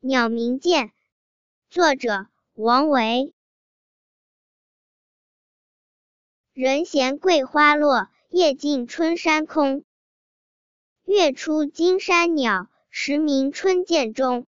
鸟鸣涧作者王维。人闲桂花落夜静春山空。月出惊山鸟时鸣春涧中。